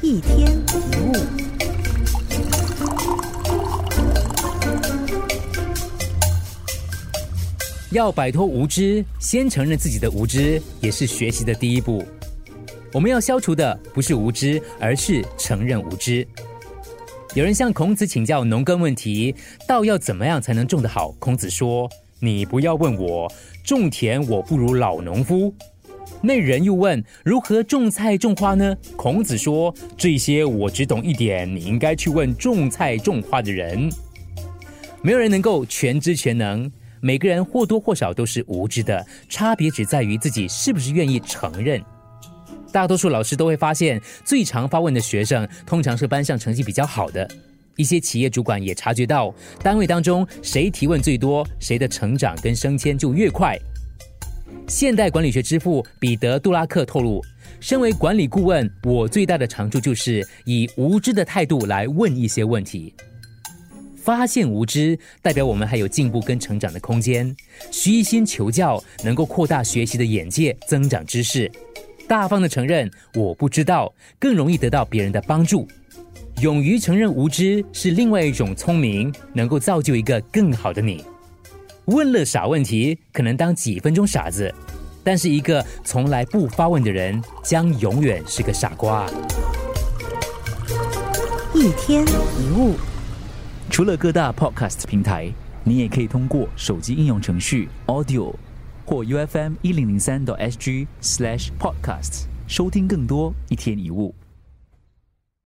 一天一物。要摆脱无知，先承认自己的无知，也是学习的第一步。我们要消除的不是无知，而是承认无知。有人向孔子请教农耕问题，稻要怎么样才能种得好？孔子说：“你不要问我，种田我不如老农夫。”那人又问：“如何种菜种花呢？”孔子说：“这些我只懂一点，你应该去问种菜种花的人。”没有人能够全知全能，每个人或多或少都是无知的，差别只在于自己是不是愿意承认。大多数老师都会发现，最常发问的学生通常是班上成绩比较好的。一些企业主管也察觉到，单位当中谁提问最多，谁的成长跟升迁就越快。现代管理学之父彼得·杜拉克透露，身为管理顾问，我最大的长处就是以无知的态度来问一些问题。发现无知，代表我们还有进步跟成长的空间。虚心求教，能够扩大学习的眼界，增长知识。大方的承认我不知道，更容易得到别人的帮助。勇于承认无知是另外一种聪明，能够造就一个更好的你。问了傻问题，可能当几分钟傻子，但是一个从来不发问的人，将永远是个傻瓜。一天一物，除了各大 podcast 平台，你也可以通过手机应用程序 Audio 或 UFM 一零零三 SG slash podcasts 收听更多一天一物。